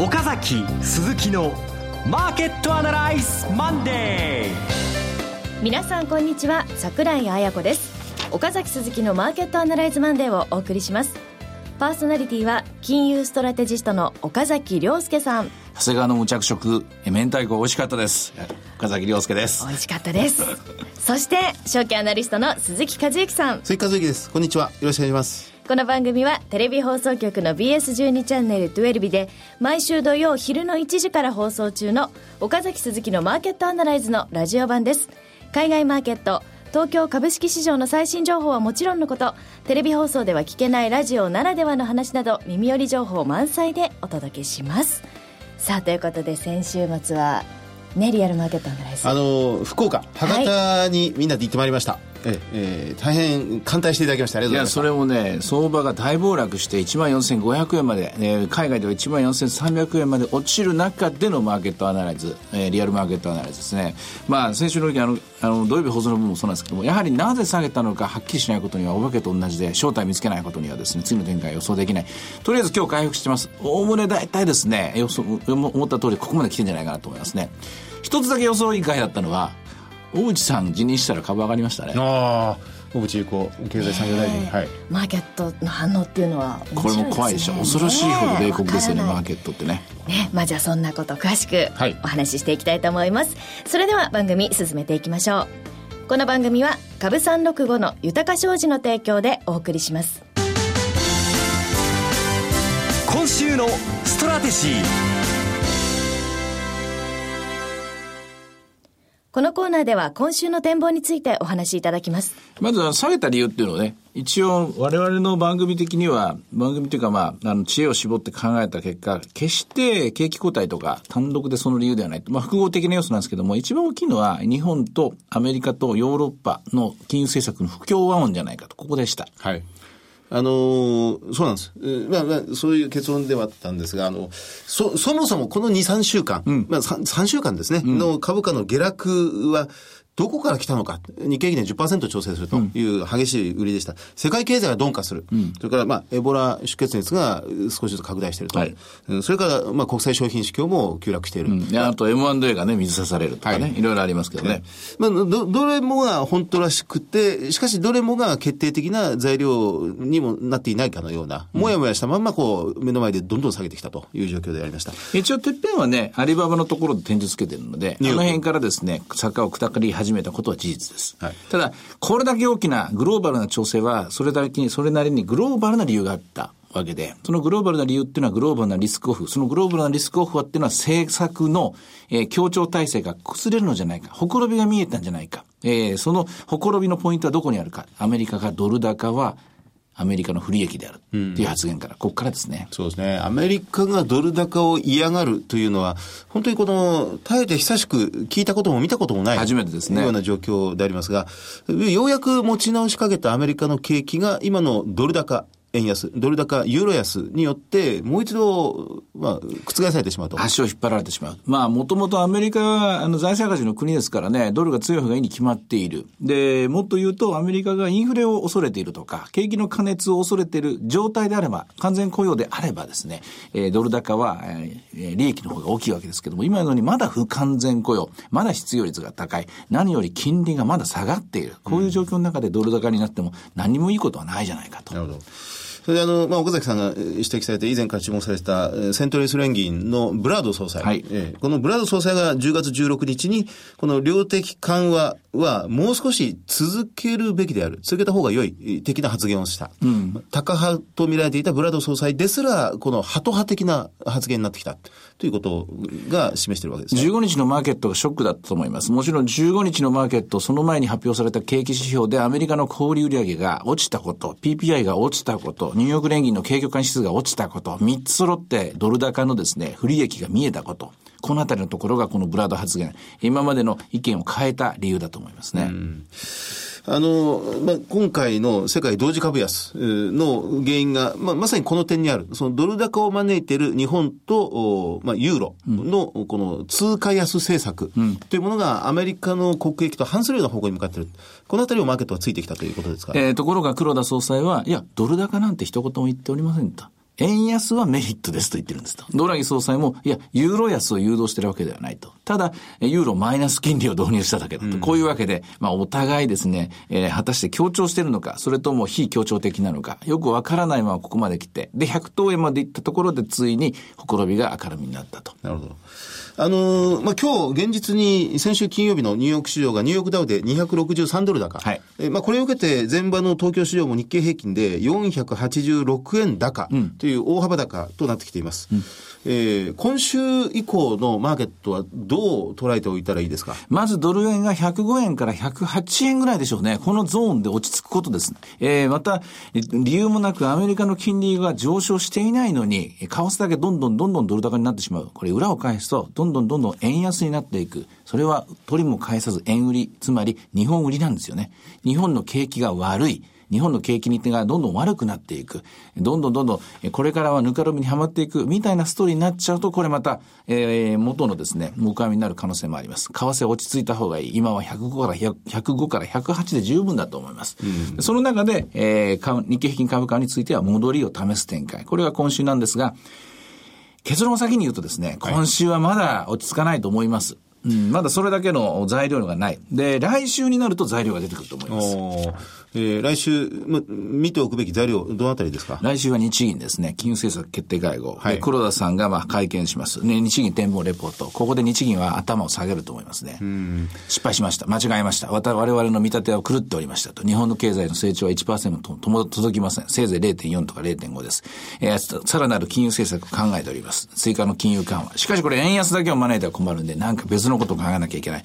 岡崎鈴木のマーケットアナライズマンデー皆さんこんにちは桜井彩子です。岡崎鈴木のマーケットアナライズマンデーをお送りします。パーソナリティは金融ストラテジストの岡崎良介さん。長谷川の無着色明太子美味しかったです。岡崎良介です。美味しかったです。そして証券アナリストの鈴木一之さん。鈴木一之です。こんにちは。よろしくお願いしますこの番組はテレビ放送局の BS12 チャンネル12で毎週土曜昼の1時から放送中の岡崎鈴木のマーケットアナライズのラジオ版です。海外マーケット東京株式市場の最新情報はもちろんのことテレビ放送では聞けないラジオならではの話など耳寄り情報満載でお届けします。さあということで先週末はねリアルマーケットアナライズ。あの福岡博多にみんなで行ってまいりました、はいええ大変歓待していただきましてありがとうございますそれもね相場が大暴落して1万4500円まで、えー、海外では1万4300円まで落ちる中でのマーケットアナライズ、えー、リアルマーケットアナライズですね。まあ先週の時あのあの土曜日放送の部分もそうなんですけどもやはりなぜ下げたのかはっきりしないことにはお化けと同じで正体見つけないことにはですね次の展開予想できない。とりあえず今日回復してます。おおむね大体ですね予想思った通りここまで来てんじゃないかなと思いますね。一つだけ予想以外だったのは大内さん辞任したら株上がりましたね。ああ小渕優子経済産業大臣、はい、マーケットの反応っていうのは、ね、これも怖いでしょ。恐ろしいほど冷酷ですよねマーケットってね。ねまあじゃあそんなこと詳しくお話ししていきたいと思います、はい、それでは番組進めていきましょう。この番組は株365の豊か商事の提供でお送りします。今週のストラテジーこのコーナーでは今週の展望についてお話しいただきます。まずは下げた理由っていうのをね、一応我々の番組的には、番組というかまあ、あの、知恵を絞って考えた結果、決して景気後退とか単独でその理由ではない。まあ、複合的な要素なんですけども、一番大きいのは日本とアメリカとヨーロッパの金融政策の不協和音じゃないかと、ここでした。はい。あのー、そうなんです。まあ、まあ、そういう結論ではあったんですが、あの、そ、そもそもこの2、3週間、うん、まあ3、3週間ですね、うん、の株価の下落は、どこから来たのか、日経平均で10%調整するという激しい売りでした。世界経済が鈍化する。うん、それから、まあ、エボラ出血熱が少しずつ拡大していると。はい、それから、まあ、国際商品市況も急落している。うん、あと M&A がね、水さされるとかね、はい、いろいろありますけどね。まあ、ど、どれもが本当らしくて、しかしどれもが決定的な材料にもなっていないかのような、もやもやしたまんまこう、目の前でどんどん下げてきたという状況でありました。一応、てっぺんはね、アリババのところで点字つけてるので、あの辺からですね、坂を下り始めたことは事実です。はい、ただ、これだけ大きなグローバルな調整は、それだけに、それなりにグローバルな理由があったわけで、そのグローバルな理由っていうのはグローバルなリスクオフ。そのグローバルなリスクオフはっていうのは政策の、えー、協調体制が崩れるのじゃないか。ほころびが見えたんじゃないか。えー、そのほころびのポイントはどこにあるか。アメリカがドル高はアメリカの不利益であるっていう発言から、ここからですね。そうですね。アメリカがドル高を嫌がるというのは、本当にこの、耐えて久しく聞いたことも見たこともない。初めてですね。ような状況でありますが、ようやく持ち直しかけたアメリカの景気が今のドル高、円安、ドル高、ユーロ安によって、もう一度、まあ、覆されてしまうと。足を引っ張られてしまう。まあ、もともとアメリカは、あの、財政赤字の国ですからね、ドルが強い方がいいに決まっている。で、もっと言うと、アメリカがインフレを恐れているとか、景気の過熱を恐れている状態であれば、完全雇用であればですね、えー、ドル高は、えー、利益の方が大きいわけですけども、今のようにまだ不完全雇用、まだ失業率が高い、何より金利がまだ下がっている。こういう状況の中でドル高になっても、何もいいことはないじゃないかと。なるほど。それであの、まあ、岡崎さんが指摘されて、以前から注目されてた、セントレス連銀のブラード総裁。はい、えこのブラード総裁が10月16日に、この量的緩和はもう少し続けるべきである。続けた方が良い的な発言をした。うん、高派と見られていたブラード総裁ですら、このハト派的な発言になってきた。ということが示しているわけです、ね。15日のマーケットがショックだったと思います。もちろん15日のマーケット、その前に発表された景気指標でアメリカの小売売上が落ちたこと、PPI が落ちたこと、ニューヨーク連銀の景況感指数が落ちたこと、3つ揃ってドル高のですね、不利益が見えたこと。このあたりのところがこのブラード発言、今までの意見を変えた理由だと思いますね。あの、まあ、今回の世界同時株安の原因が、まあ、まさにこの点にある。そのドル高を招いている日本と、まあ、ユーロのこの通貨安政策というものがアメリカの国益と反するような方向に向かっている。このあたりをマーケットはついてきたということですか？えー、ところが黒田総裁は、いや、ドル高なんて一言も言っておりませんと。円安はメリットですと言ってるんですと。ドラギ総裁も、いや、ユーロ安を誘導してるわけではないと。ただ、ユーロマイナス金利を導入しただけだと。うん、こういうわけで、まあ、お互いですね、えー、果たして強調してるのか、それとも非強調的なのか、よくわからないままここまで来て、で、100等円まで行ったところで、ついに、ほころびが明るみになったと。なるほど。あのー、まあ、今日、現実に先週金曜日のニューヨーク市場がニューヨークダウで263ドル高。はい。えまあ、これを受けて、前場の東京市場も日経平均で486円高という大幅高となってきています。うんえー、今週以降のマーケットはどう捉えておいたらいいですか？まずドル円が105円から108円ぐらいでしょうね。このゾーンで落ち着くことです。えー、また、理由もなくアメリカの金利が上昇していないのに、為替だけどんどんどんどんドル高になってしまう。これ裏を返すと、どんどんどんどん円安になっていく。それは取りも返さず円売り、つまり日本売りなんですよね。日本の景気が悪い。日本の景気に手がどんどん悪くなっていく。どんどんどんどん、これからはぬかるみにはまっていく、みたいなストーリーになっちゃうと、これまた、えー、元のですね、木阿弥になる可能性もあります。為替落ち着いた方がいい。今は105から105から108で十分だと思います。うん、その中で、えー、日経平均株価については戻りを試す展開。これが今週なんですが、結論を先に言うとですね、今週はまだ落ち着かないと思います。うん、まだそれだけの材料がない。で、来週になると材料が出てくると思います。えー、来週、ま、見ておくべき材料、どのあたりですか？来週は日銀ですね、金融政策決定会合。はい、黒田さんがまあ会見します。ね、日銀展望レポート。ここで日銀は頭を下げると思いますね。失敗しました。間違えました。我々の見立ては狂っておりましたと。日本の経済の成長は1%ととも届きません。せいぜい0.4とか0.5です。えー、さらなる金融政策を考えております。追加の金融緩和。しかしこれ円安だけを招いては困るんで、なんか別のことを考えなきゃいけない。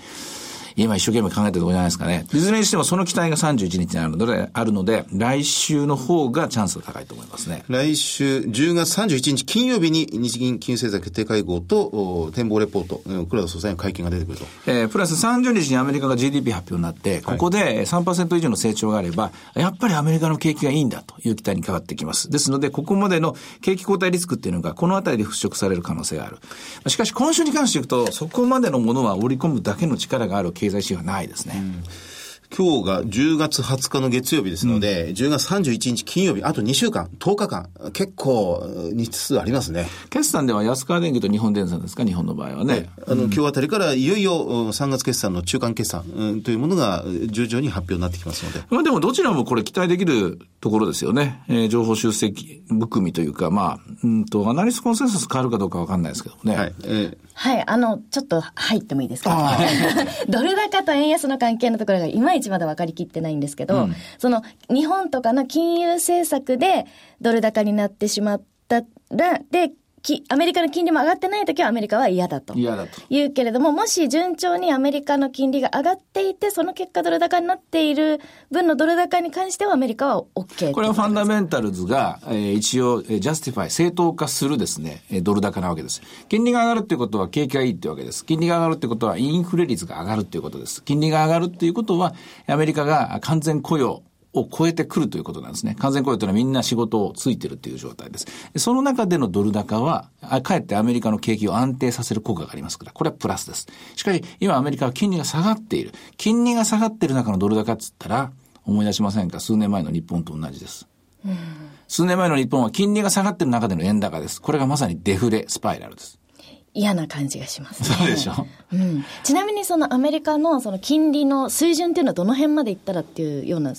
今一生懸命考えてるところじゃないですかね。いずれにしてもその期待が31日にあるので、あるので、来週の方がチャンスが高いと思いますね。来週、10月31日金曜日に日銀金融政策決定会合と展望レポート、黒田総裁の会見が出てくると。えー、プラス30日にアメリカが GDP 発表になって、ここで3%以上の成長があれば、やっぱりアメリカの景気がいいんだという期待に変わってきます。ですので、ここまでの景気後退リスクっていうのが、このあたりで払拭される可能性がある。しかし、今週に関していくと、そこまでのものは織り込むだけの力がある経経済指標はないですね。うん今日が10月20日の月曜日ですので、うん、10月31日金曜日、あと2週間、10日間、結構日数ありますね。決算では安川電機と日本電産ですか、日本の場合はね。あの、今日あたりからいよいよ3月決算の中間決算、うん、というものが徐々に発表になってきますので。まあでもどちらもこれ期待できるところですよね。えー、情報修正含みというか、まあ、うんと、アナリストコンセンサス変わるかどうかわかんないですけどね。はい。えーはい、あの、ちょっと入ってもいいですか？ドル高と円安の関係のところがいまいちまだ分かりきってないんですけど、うん、その、日本とかの金融政策でドル高になってしまったら、で、き、アメリカの金利も上がってない時はアメリカは嫌だと。嫌だと。言うけれども、もし順調にアメリカの金利が上がっていて、その結果ドル高になっている分のドル高に関してはアメリカは OK。これはファンダメンタルズが、えー、一応、 justify、正当化するですね、ドル高なわけです。金利が上がるっていうことは景気がいいってわけです。金利が上がるってことはインフレ率が上がるっていうことです。金利が上がるっていうことは、アメリカが完全雇用、を超えてくるということなんですね。完全雇用というのはみんな仕事をついてるという状態です。その中でのドル高は、かえってアメリカの景気を安定させる効果がありますから、これはプラスです。しかし、今アメリカは金利が下がっている。金利が下がっている中のドル高っつったら、思い出しませんか？数年前の日本と同じです。数年前の日本は金利が下がっている中での円高です。これがまさにデフレスパイラルです。嫌な感じがします、ね、そうでしょ、うん、ちなみにそのアメリカのその金利の水準っていうのはどの辺までいったらっていうような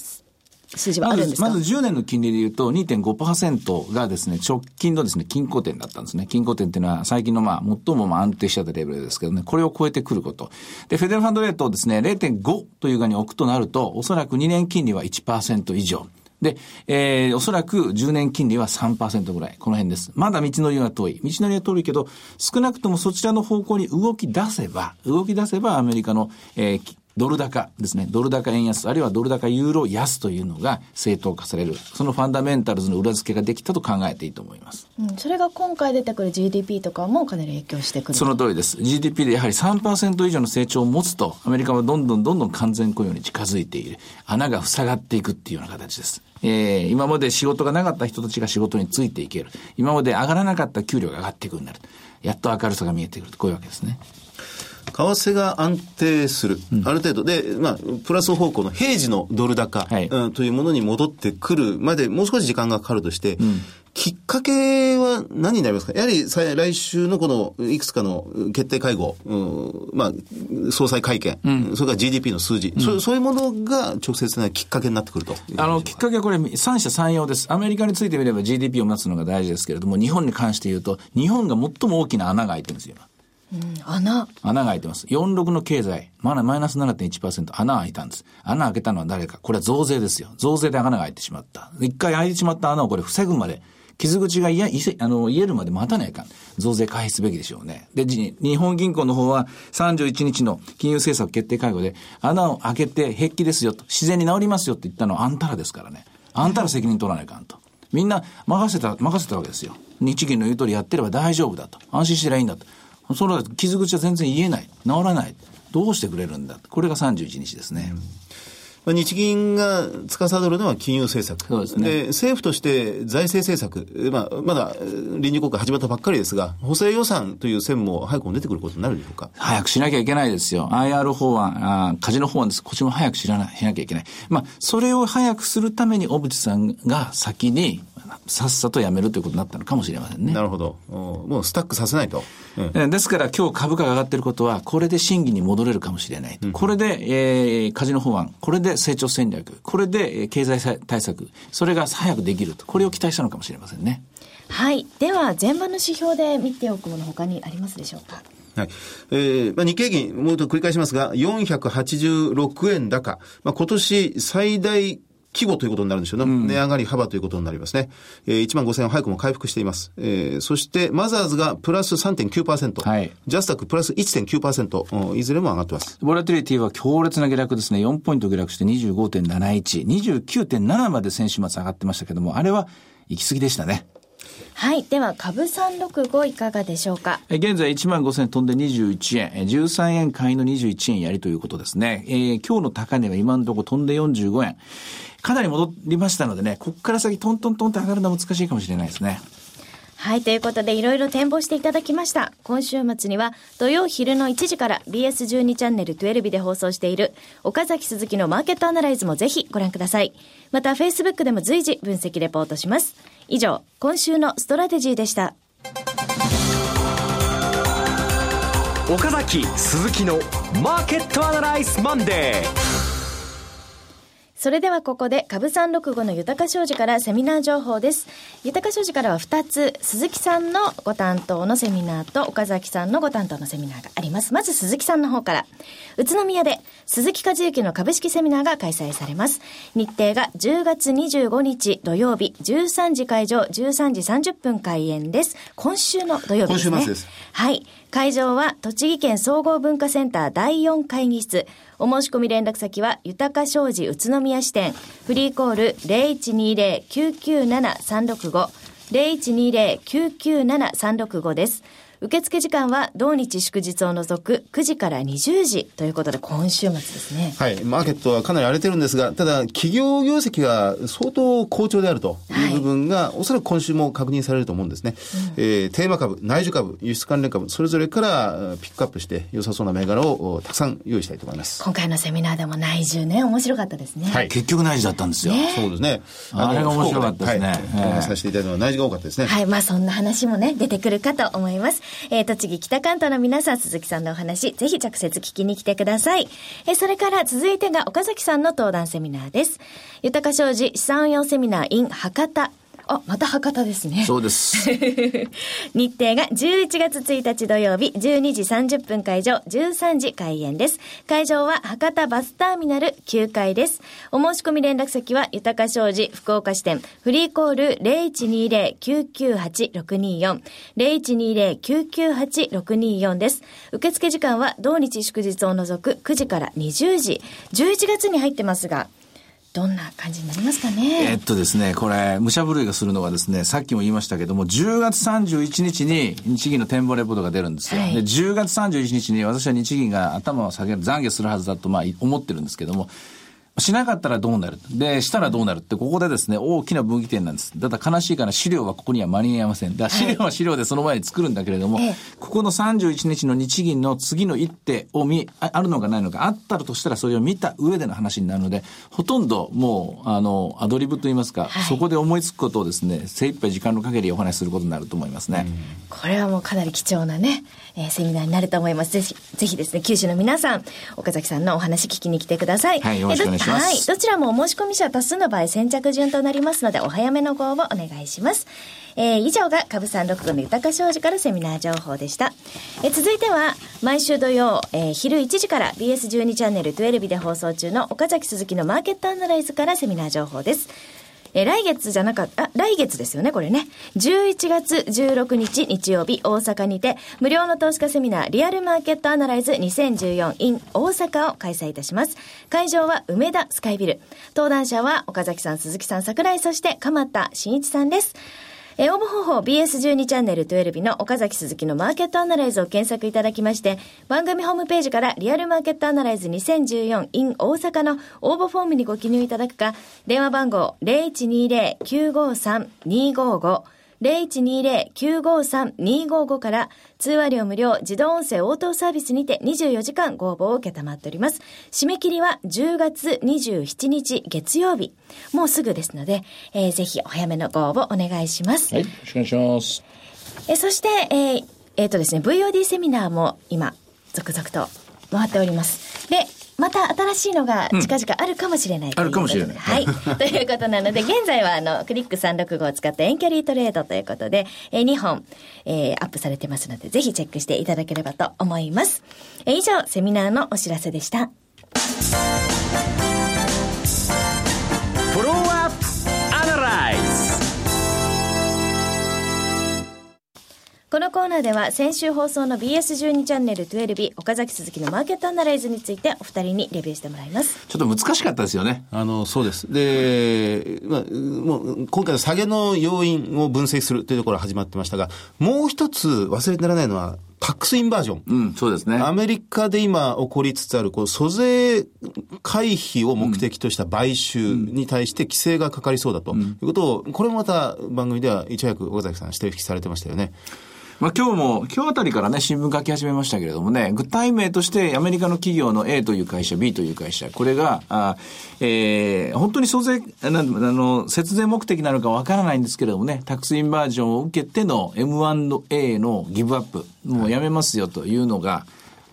数字はあるんですか？まずまず10年の金利で言うと2.5%がですね、直近のですね、均衡点だったんですね。均衡点っていうのは最近のまあ、最もまあ安定したレベルですけどね、これを超えてくること。で、フェデラルファンドレートをですね、0.5という側に置くとなると、おそらく2年金利は1%以上。で、えー、おそらく10年金利は3%ぐらい。この辺です。まだ道のりは遠い。道のりは遠いけど、少なくともそちらの方向に動き出せば、動き出せばアメリカの、えー、ドル高ですね。ドル高円安、あるいはドル高ユーロ安というのが正当化される。そのファンダメンタルズの裏付けができたと考えていいと思います。うん、それが今回出てくる GDP とかもかなり影響してくるその通りです。GDP でやはり3%以上の成長を持つと、アメリカはどんどんどんどん完全雇用に近づいている。穴が塞がっていくっていうような形です。えー、今まで仕事がなかった人たちが仕事についていける。今まで上がらなかった給料が上がっていくようになる。やっと明るさが見えてくる。こういうわけですね。替が安定する、うん、ある程度。で、まあ、プラス方向の平時のドル高、はい、うん、というものに戻ってくるまでもう少し時間がかかるとして、うん、きっかけは何になりますか？やはり来週のこのいくつかの決定会合、うん、まあ、総裁会見、うん、それから GDP の数字、うん、そ、そういうものが直接なきっかけになってくると。あの、きっかけはこれ、三者三様です。アメリカについてみれば GDP を待つのが大事ですけれども、日本に関して言うと、日本が最も大きな穴が開いてるんですよ。穴穴が開いてます。46の経済、まだマイナス7.1%穴開いたんです。穴開けたのは誰か。これは増税ですよ。増税で穴が開いてしまった。一回開いてしまった穴をこれ防ぐまで傷口がいや、いせ、あの、癒えるまで待たないかん。増税回避すべきでしょうね。で、日本銀行の方は31日の金融政策決定会合で穴を開けて平気ですよと、自然に治りますよって言ったのはあんたらですからね。あんたら責任取らないかんと。みんな任せた、任せたわけですよ。日銀の言う通りやってれば大丈夫だと。安心してりゃいいんだと。それは傷口は全然癒えない。治らない。どうしてくれるんだ。これが31日ですね。うんまあ、日銀が司るのは金融政策。そうですね。で、政府として財政政策、まあ、まだ臨時国会始まったばっかりですが、補正予算という線も早くも出てくることになるでしょうか？早くしなきゃいけないですよ。IR 法案、あカジノ法案です。こっちも早く知らない、しなきゃいけない。まあ、それを早くするために小渕さんが先に、さっさとやめるということになったのかもしれませんね。なるほど。もうスタックさせないと。うん、ですから今日株価が上がっていることは、これで審議に戻れるかもしれない。うん、これで、えー、カジノ法案、これで成長戦略、これで経済対策、それが早くできると。これを期待したのかもしれませんね。はい。では、前場の指標で見ておくもの他にありますでしょうか？はい。えー、まあ、日経銀、もう一度繰り返しますが、486円高。まあ、今年最大規模ということになるんでしょうね。うん、値上がり幅ということになりますね。えー、1万5000円早くも回復しています。えー、そして、マザーズがプラス3.9%。はい。ジャスタックプラス1.9%。いずれも上がってます。ボラティリティは強烈な下落ですね。4ポイント下落して25.71。29.7まで先週末上がってましたけども、あれは行き過ぎでしたね。はい。では、株365いかがでしょうか？現在1万5000円飛んで21円、13円買いの21円やりということですね。えー、今日の高値は今のところ飛んで45円。かなり戻りましたのでね、ここから先トントントンって上がるのは難しいかもしれないですね。はい、ということでいろいろ展望していただきました。今週末には土曜昼の1時から BS12 チャンネル12で放送している岡崎鈴木のマーケットアナライズもぜひご覧ください。また Facebook でも随時分析レポートします。以上、今週のストラテジーでした。岡崎鈴木のマーケットアナライズマンデー。それではここで株三六五の豊商事からセミナー情報です。豊商事からは2つ、鈴木さんのご担当のセミナーと岡崎さんのご担当のセミナーがあります。まず鈴木さんの方から、宇都宮で鈴木和之の株式セミナーが開催されます。日程が10月25日土曜日、13時会場、13時30分開演です。今週の土曜日ですね。今週末です。はい。会場は栃木県総合文化センター第4会議室。お申し込み連絡先は、豊か商事宇都宮支店、フリーコール0120-997-365、0120-997-365です。受付時間は同日祝日を除く9時から20時ということで今週末ですね。はい。マーケットはかなり荒れてるんですが、ただ企業業績が相当好調であるという部分が、はい、おそらく今週も確認されると思うんですね。うん、えー、テーマ株、内需株、輸出関連株、それぞれからピックアップして良さそうな銘柄をたくさん用意したいと思います。今回のセミナーでも内需ね、面白かったですね。はい。結局内需だったんですよ。ね、そうですね。あれが面白かったですね。はい、お話させていただいたのは内需が多かったですね。はい。まあそんな話もね、出てくるかと思います。えー、栃木北関東の皆さん、鈴木さんのお話、ぜひ直接聞きに来てください。えそれから続いてが岡崎さんの登壇セミナーです。豊か商事資産運用セミナー in 博多。あ、また博多ですね。そうです。日程が11月1日土曜日、12時30分会場、13時開演です。会場は博多バスターミナル9階です。お申し込み連絡先は、豊か商事福岡支店、フリーコール0120-998-624、0120-998-624です。受付時間は、同日祝日を除く9時から20時。11月に入ってますが、どんな感じになりますかね？えっとですね、これ、武者震いがするのがですね、さっきも言いましたけども、10月31日に日銀の展望レポートが出るんですよ。はい、で、10月31日に私は日銀が頭を下げる、懺悔するはずだと、まあ、思ってるんですけども、しなかったらどうなる？で、したらどうなるって、ここでですね、大きな分岐点なんです。ただ悲しいから資料はここには間に合いません。だ資料は資料でその前に作るんだけれども、はい、ここの31日の日銀の次の一手を見、あるのかないのか、あったらとしたらそれを見た上での話になるので、ほとんどもう、あの、アドリブといいますか、はい、そこで思いつくことをですね、精一杯時間の限りお話しすることになると思いますね。これはもうかなり貴重なね、えー、セミナーになると思います。ぜひ、ぜひですね、九州の皆さん、岡崎さんのお話聞きに来てください。はい、よろしくお願いします。はい、どちらもお申し込み者多数の場合先着順となりますので、お早めのご応募お願いします。えー、以上が株三六五の豊か商事からセミナー情報でした。えー、続いては、毎週土曜、えー、昼1時から BS12 チャンネル12で放送中の岡崎鈴木のマーケットアナライズからセミナー情報です。え来月じゃなかった、来月ですよね、これね。11月16日日曜日、大阪にて、無料の投資家セミナー、リアルマーケットアナライズ 2014in 大阪を開催いたします。会場は梅田スカイビル。登壇者は岡崎さん、鈴木さん、桜井、そして鎌田真一さんです。えー、応募方法 BS12 チャンネル12日の岡崎鈴木のマーケットアナライズを検索いただきまして、番組ホームページからリアルマーケットアナライズ 2014in 大阪の応募フォームにご記入いただくか、電話番号0120-953-255 0120-953-255から通話料無料自動音声応答サービスにて24時間ご応募を受けたまっております。締め切りは10月27日月曜日。もうすぐですので、えー、ぜひお早めのご応募お願いします。はい、よろしくお願いします。えそして、えー、えー、とですね、VOD セミナーも今、続々と回っております。で、また新しいのが近々あるかもしれない、うん、あるかもしれない。はい。ということなので、現在はあの、クリック365を使った遠距離トレードということで、えー、2本、えー、アップされてますので、ぜひチェックしていただければと思います。えー、以上、セミナーのお知らせでした。このコーナーでは先週放送の BS12 チャンネル12岡崎鈴木のマーケットアナライズについてお二人にレビューしてもらいます。ちょっと難しかったですよね。あの、そうです。で、まあ、もう、今回は下げの要因を分析するというところが始まってましたが、もう一つ忘れてならないのは、タックスインバージョン。うん、そうですね。アメリカで今起こりつつある、こう、租税回避を目的とした買収に対して規制がかかりそうだということを、これもまた番組ではいち早く岡崎さん指摘されてましたよね。まあ今日も、今日あたりからね、新聞書き始めましたけれどもね、具体名としてアメリカの企業の A という会社、B という会社、これが、あえー、本当に租税、なんあの、節税目的なのかわからないんですけれどもね、タックスインバージョンを受けての M&A のギブアップ、もうやめますよというのが、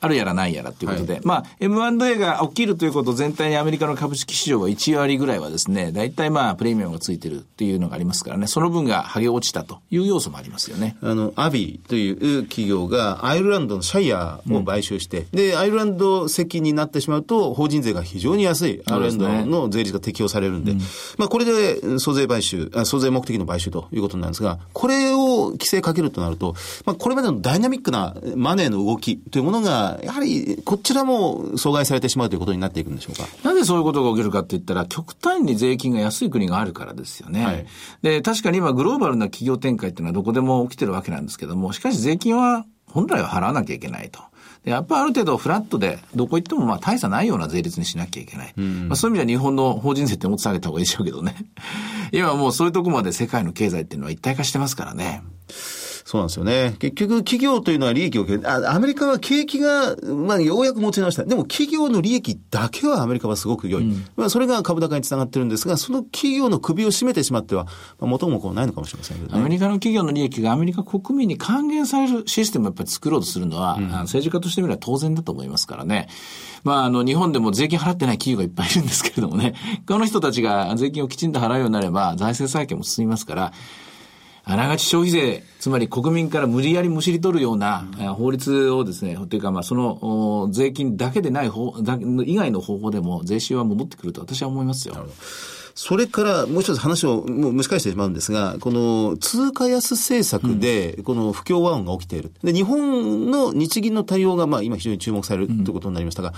あるやらないやらということで、はい、まあ、M&A が起きるということ全体にアメリカの株式市場は1割ぐらいはですね、大体まあ、プレミアムがついてるっていうのがありますからね、その分が剥げ落ちたという要素もありますよね。あの、アビーという企業がアイルランドのシャイヤーを買収して、うん、で、アイルランド席になってしまうと、法人税が非常に安い、アイルランドの税率が適用されるんで、うん、まあ、これで租税買収あ、租税目的の買収ということなんですが、これを規制かけるとなると、まあ、これまでのダイナミックなマネーの動きというものが、やはりこちらも阻害されてしまうということになっていくんでしょうか？なぜそういうことが起きるかって言ったら、極端に税金が安い国があるからですよね。はい、で、確かに今グローバルな企業展開っていうのはどこでも起きてるわけなんですけども、しかし税金は本来は払わなきゃいけないと。でやっぱある程度フラットで、どこ行ってもまあ大差ないような税率にしなきゃいけない。うん、まあ、そういう意味では日本の法人税ってもっと下げた方がいいでしょうけどね。今もうそういうとこまで世界の経済っていうのは一体化してますからね。そうなんですよね。結局、企業というのは利益をあ、アメリカは景気が、まあ、ようやく持ち直した。でも、企業の利益だけはアメリカはすごく良い。うん、まあ、それが株高につながってるんですが、その企業の首を絞めてしまっては、まあ、元も子もないのかもしれませんけどね。アメリカの企業の利益がアメリカ国民に還元されるシステムをやっぱり作ろうとするのは、うん、政治家としてみれば当然だと思いますからね。まあ、あの、日本でも税金払ってない企業がいっぱいいるんですけれどもね、この人たちが税金をきちんと払うようになれば、財政再建も進みますから、あながち消費税、つまり国民から無理やりむしり取るような、法律をですね、というかまあその税金だけでない方、以外の方法でも税収は戻ってくると私は思いますよ。それからもう一つ話をもう蒸し返してしまうんですが、この通貨安政策で、この不協和音が起きている。で、日本の日銀の対応がまあ今非常に注目されるということになりましたが、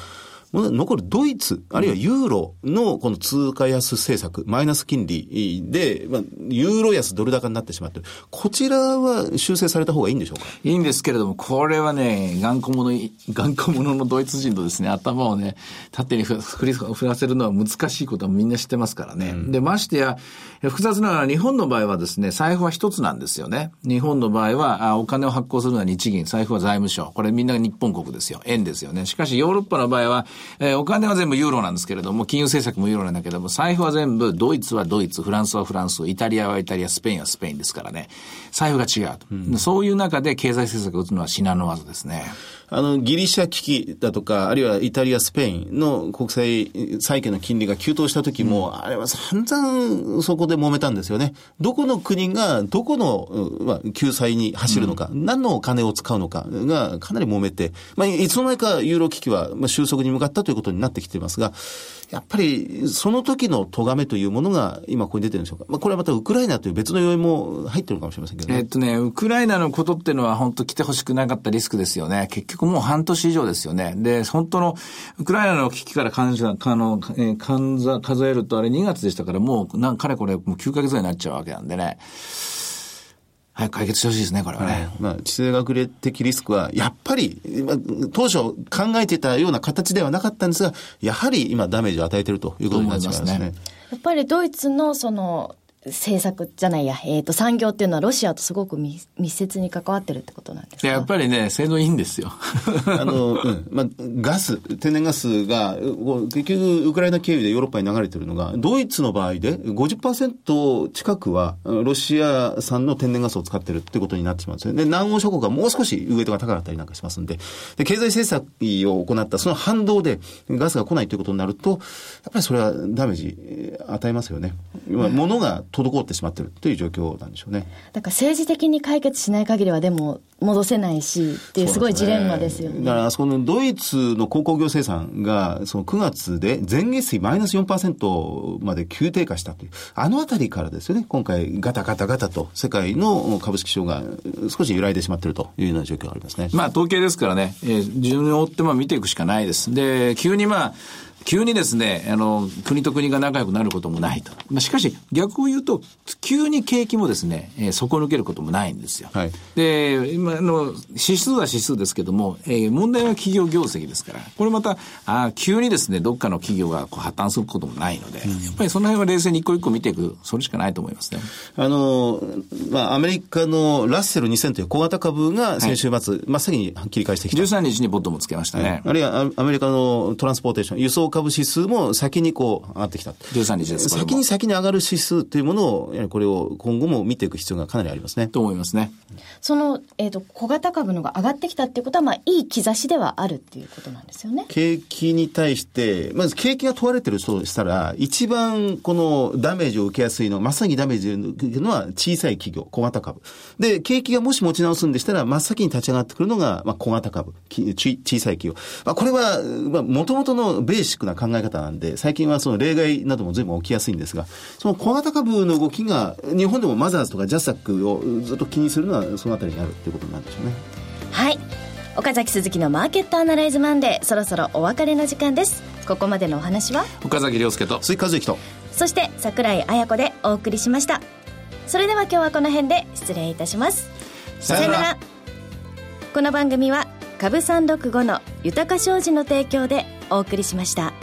残るドイツ、あるいはユーロのこの通貨安政策、マイナス金利で、まあ、ユーロ安ドル高になってしまってる。こちらは修正された方がいいんでしょうか？いいんですけれども、これはね、頑固者、頑固者のドイツ人とですね、頭をね、縦に振り振らせるのは難しいことはみんな知ってますからね。うん、で、ましてや、複雑なのは日本の場合はですね、財布は一つなんですよね。日本の場合は、あお金を発行するのは日銀、財布は財務省。これみんなが日本国ですよ。円ですよね。しかしヨーロッパの場合は、えー、お金は全部ユーロなんですけれども、金融政策もユーロなんだけども、財布は全部、ドイツはドイツ、フランスはフランス、イタリアはイタリア、スペインはスペインですからね。財布が違うと。うん、そういう中で経済政策を打つのは至難の技ですね。あの、ギリシャ危機だとか、あるいはイタリア、スペインの国際債券の金利が急騰した時も、うん、あれは散々そこで揉めたんですよね。どこの国が、どこの、まあ、救済に走るのか、うん、何のお金を使うのかがかなり揉めて、まあ、いつの間にかユーロ危機は、まあ、収束に向かったということになってきていますが、やっぱりその時の咎めというものが今ここに出てるんでしょうか。まあ、これはまたウクライナという別の要因も入ってるかもしれませんけどね。えっとね、ウクライナのことっていうのは本当来てほしくなかったリスクですよね。結局もう半年以上ですよね。で、本当のウクライナの危機から関あの、えー、数えるとあれ2月でしたからもう、なんかれこれもう9ヶ月ぐらいになっちゃうわけなんでね。早く解決してほしいですね、これはね。まあ、地政学的リスクは、やっぱり、当初考えていたような形ではなかったんですが、やはり今ダメージを与えているということになりますね。やっぱりドイツのその、政策じゃないや、えっ、ー、と、産業っていうのはロシアとすごく密接に関わってるってことなんですか？やっぱりね、性能いいんですよ。あの、うん、まあ、ガス、天然ガスが、結局、ウクライナ経由でヨーロッパに流れてるのが、ドイツの場合で50%近くは、ロシア産の天然ガスを使ってるってことになってしまうんですよね。で、南欧諸国はもう少しウエイトが高かったりなんかしますんで、で、経済政策を行ったその反動でガスが来ないということになると、やっぱりそれはダメージ与えますよね。うん、物が滞ってしまってるという状況なんでしょうね。だから政治的に解決しない限りはでも戻せないしっていうすごいジレンマですよね。ねだからあそこのドイツの鉱工業生産がその9月で前月比マイナス4%まで急低下したという、あのあたりからですよね、今回ガタガタガタと世界の株式市場が少し揺らいでしまっているというような状況がありますね。まあ統計ですからね、えー、順を追ってまあ見ていくしかないです。で、急にまあ、急にですね、あの、国と国が仲良くなることもないと。まあ、しかし、逆を言うと、急に景気もですね、えー、底抜けることもないんですよ。はい、で、今の、指数は指数ですけども、えー、問題は企業業績ですから、これまた、あ急にですね、どっかの企業がこう破綻することもないので、うん、やっぱりその辺は冷静に一個一個見ていく、それしかないと思いますね。あの、まあ、アメリカのラッセル2000という小型株が先週末、はい、真っ先に切り返してきた。13日にボトムつけましたね。あるいはアメリカのトランスポーテーション、輸送株指数も先にこう上がってきた。13日です。先に先に上がる指数というものを、やはりこれを今後も見ていく必要がかなりありますね。と思いますね。その、えっ、ー、と、小型株のが上がってきたっていうことは、まあ、いい兆しではあるっていうことなんですよね。景気に対して、まず景気が問われてるとしたら、一番このダメージを受けやすいの、まさにダメージを受けるのは小さい企業、小型株。で、景気がもし持ち直すんでしたら、真っ先に立ち上がってくるのが、まあ、小型株、小さい企業。まあ、これは、まあ、元々のベーシックな考え方なんで、で、最近はその例外なども随分起きやすいんですが、その小型株の動きが、日本でもマザーズとかジャスタックをずっと気にするのは、そのあたりにあるっていうことなんでしょうね。はい。岡崎鈴木のマーケットアナライズマンデー、そろそろお別れの時間です。ここまでのお話は？岡崎亮介と鈴木和之とそして櫻井彩子でお送りしましたそれでは今日はこの辺で失礼いたしますさよならこの番組は株三六五の豊か商事の提供でお送りしました。